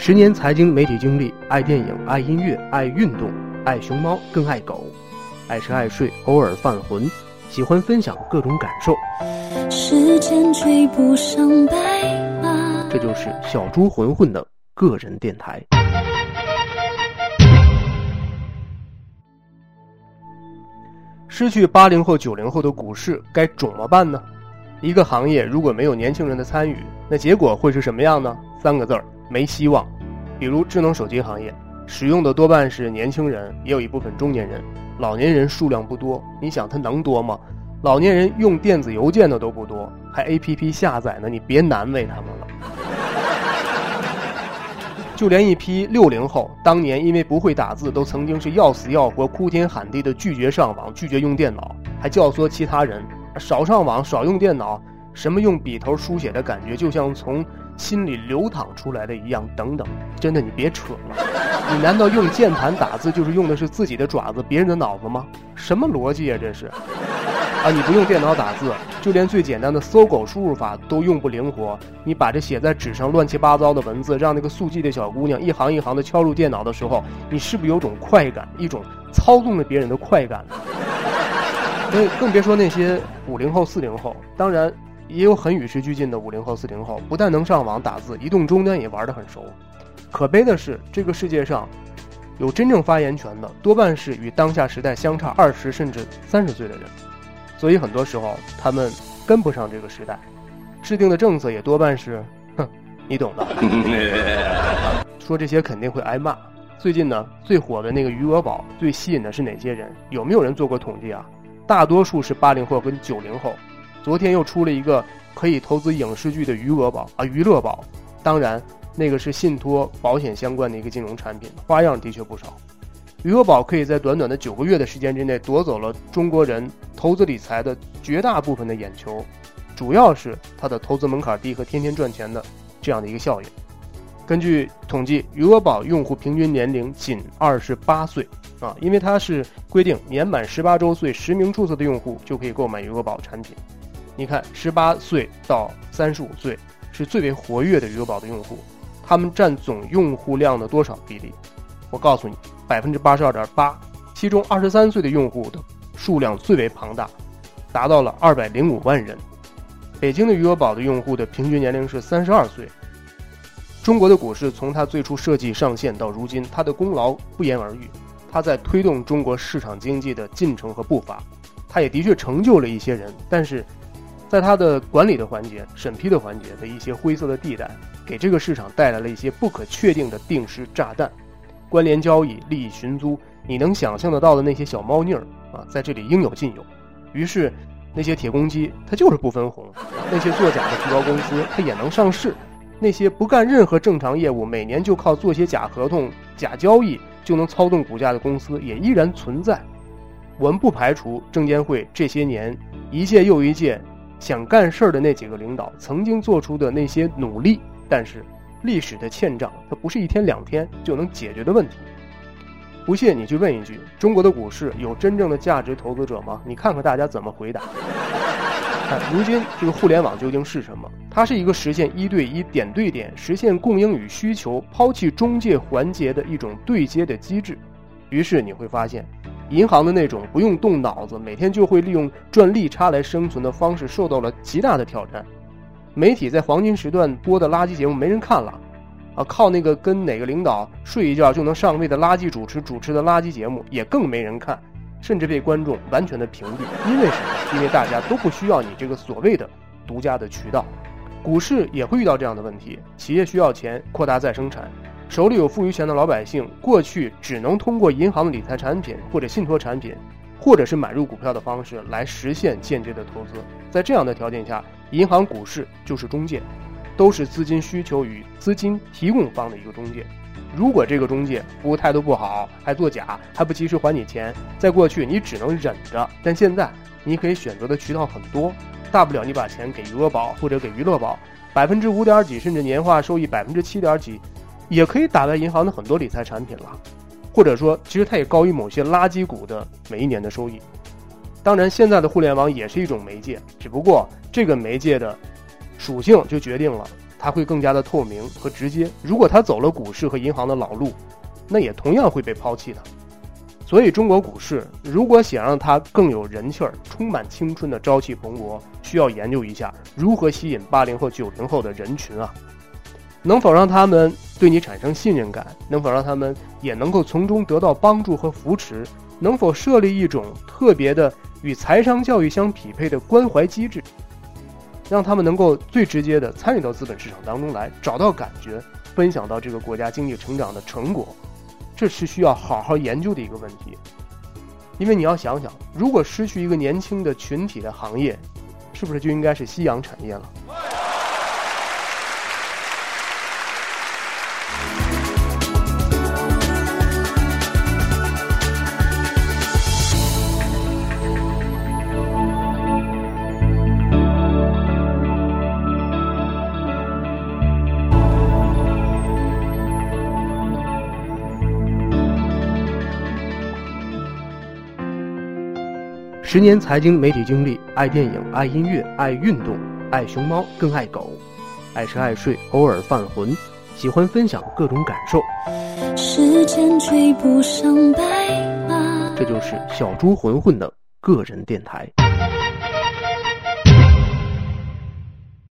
十年财经媒体经历，爱电影，爱音乐，爱运动，爱熊猫，更爱狗，爱吃爱睡，偶尔犯浑，喜欢分享各种感受。时间追不上白马。这就是小猪混混的个人电台。失去八零后、九零后的股市该怎么办呢？一个行业如果没有年轻人的参与，那结果会是什么样呢？三个字儿：没希望。比如智能手机行业，使用的多半是年轻人，也有一部分中年人，老年人数量不多。你想他能多吗？老年人用电子邮件的都不多，还 APP 下载呢，你别难为他们了。就连一批六零后，当年因为不会打字，都曾经是要死要活、哭天喊地的拒绝上网、拒绝用电脑，还教唆其他人少上网、少用电脑。什么用笔头书写的感觉，就像从心里流淌出来的一样，等等。真的，你别扯了。你难道用键盘打字就是用的是自己的爪子、别人的脑子吗？什么逻辑啊，这是？啊，你不用电脑打字，就连最简单的搜狗输入法都用不灵活。你把这写在纸上乱七八糟的文字，让那个速记的小姑娘一行一行的敲入电脑的时候，你是不是有种快感，一种操纵着别人的快感？所以更别说那些五零后、四零后，当然。也有很与时俱进的五零后、四零后，不但能上网打字，移动终端也玩得很熟。可悲的是，这个世界上，有真正发言权的，多半是与当下时代相差二十甚至三十岁的人。所以很多时候，他们跟不上这个时代，制定的政策也多半是，哼，你懂的。说这些肯定会挨骂。最近呢，最火的那个余额宝，最吸引的是哪些人？有没有人做过统计啊？大多数是八零后跟九零后。昨天又出了一个可以投资影视剧的余额宝啊，娱乐宝，当然那个是信托保险相关的一个金融产品，花样的确不少。余额宝可以在短短的九个月的时间之内夺走了中国人投资理财的绝大部分的眼球，主要是它的投资门槛低和天天赚钱的这样的一个效应。根据统计，余额宝用户平均年龄仅二十八岁啊，因为它是规定年满十八周岁实名注册的用户就可以购买余额宝产品。你看，十八岁到三十五岁是最为活跃的余额宝的用户，他们占总用户量的多少比例？我告诉你，百分之八十二点八。其中二十三岁的用户的数量最为庞大，达到了二百零五万人。北京的余额宝的用户的平均年龄是三十二岁。中国的股市从它最初设计上线到如今，它的功劳不言而喻。它在推动中国市场经济的进程和步伐，它也的确成就了一些人，但是。在它的管理的环节、审批的环节的一些灰色的地带，给这个市场带来了一些不可确定的定时炸弹，关联交易、利益寻租，你能想象得到的那些小猫腻儿啊，在这里应有尽有。于是，那些铁公鸡它就是不分红，那些作假的皮包公司它也能上市，那些不干任何正常业务，每年就靠做些假合同、假交易就能操纵股价的公司也依然存在。我们不排除证监会这些年一届又一届。想干事儿的那几个领导曾经做出的那些努力，但是历史的欠账，它不是一天两天就能解决的问题。不信你去问一句：中国的股市有真正的价值投资者吗？你看看大家怎么回答。看，如今这个互联网究竟是什么？它是一个实现一对一、点对点、实现供应与需求、抛弃中介环节的一种对接的机制。于是你会发现。银行的那种不用动脑子，每天就会利用赚利差来生存的方式，受到了极大的挑战。媒体在黄金时段播的垃圾节目没人看了，啊，靠那个跟哪个领导睡一觉就能上位的垃圾主持主持的垃圾节目也更没人看，甚至被观众完全的屏蔽。因为什么？因为大家都不需要你这个所谓的独家的渠道。股市也会遇到这样的问题，企业需要钱扩大再生产。手里有富余钱的老百姓，过去只能通过银行理财产品或者信托产品，或者是买入股票的方式来实现间接的投资。在这样的条件下，银行股市就是中介，都是资金需求与资金提供方的一个中介。如果这个中介服务态度不好，还作假，还不及时还你钱，在过去你只能忍着，但现在你可以选择的渠道很多，大不了你把钱给余额宝或者给娱乐宝，百分之五点几，甚至年化收益百分之七点几。也可以打败银行的很多理财产品了，或者说，其实它也高于某些垃圾股的每一年的收益。当然，现在的互联网也是一种媒介，只不过这个媒介的属性就决定了它会更加的透明和直接。如果他走了股市和银行的老路，那也同样会被抛弃的。所以，中国股市如果想让它更有人气儿、充满青春的朝气蓬勃，需要研究一下如何吸引八零后、九零后的人群啊。能否让他们对你产生信任感？能否让他们也能够从中得到帮助和扶持？能否设立一种特别的与财商教育相匹配的关怀机制，让他们能够最直接的参与到资本市场当中来，找到感觉，分享到这个国家经济成长的成果？这是需要好好研究的一个问题。因为你要想想，如果失去一个年轻的群体的行业，是不是就应该是夕阳产业了？十年财经媒体经历，爱电影，爱音乐，爱运动，爱熊猫，更爱狗，爱吃爱睡，偶尔犯浑，喜欢分享各种感受。时间追不上白马，这就是小猪混混的个人电台。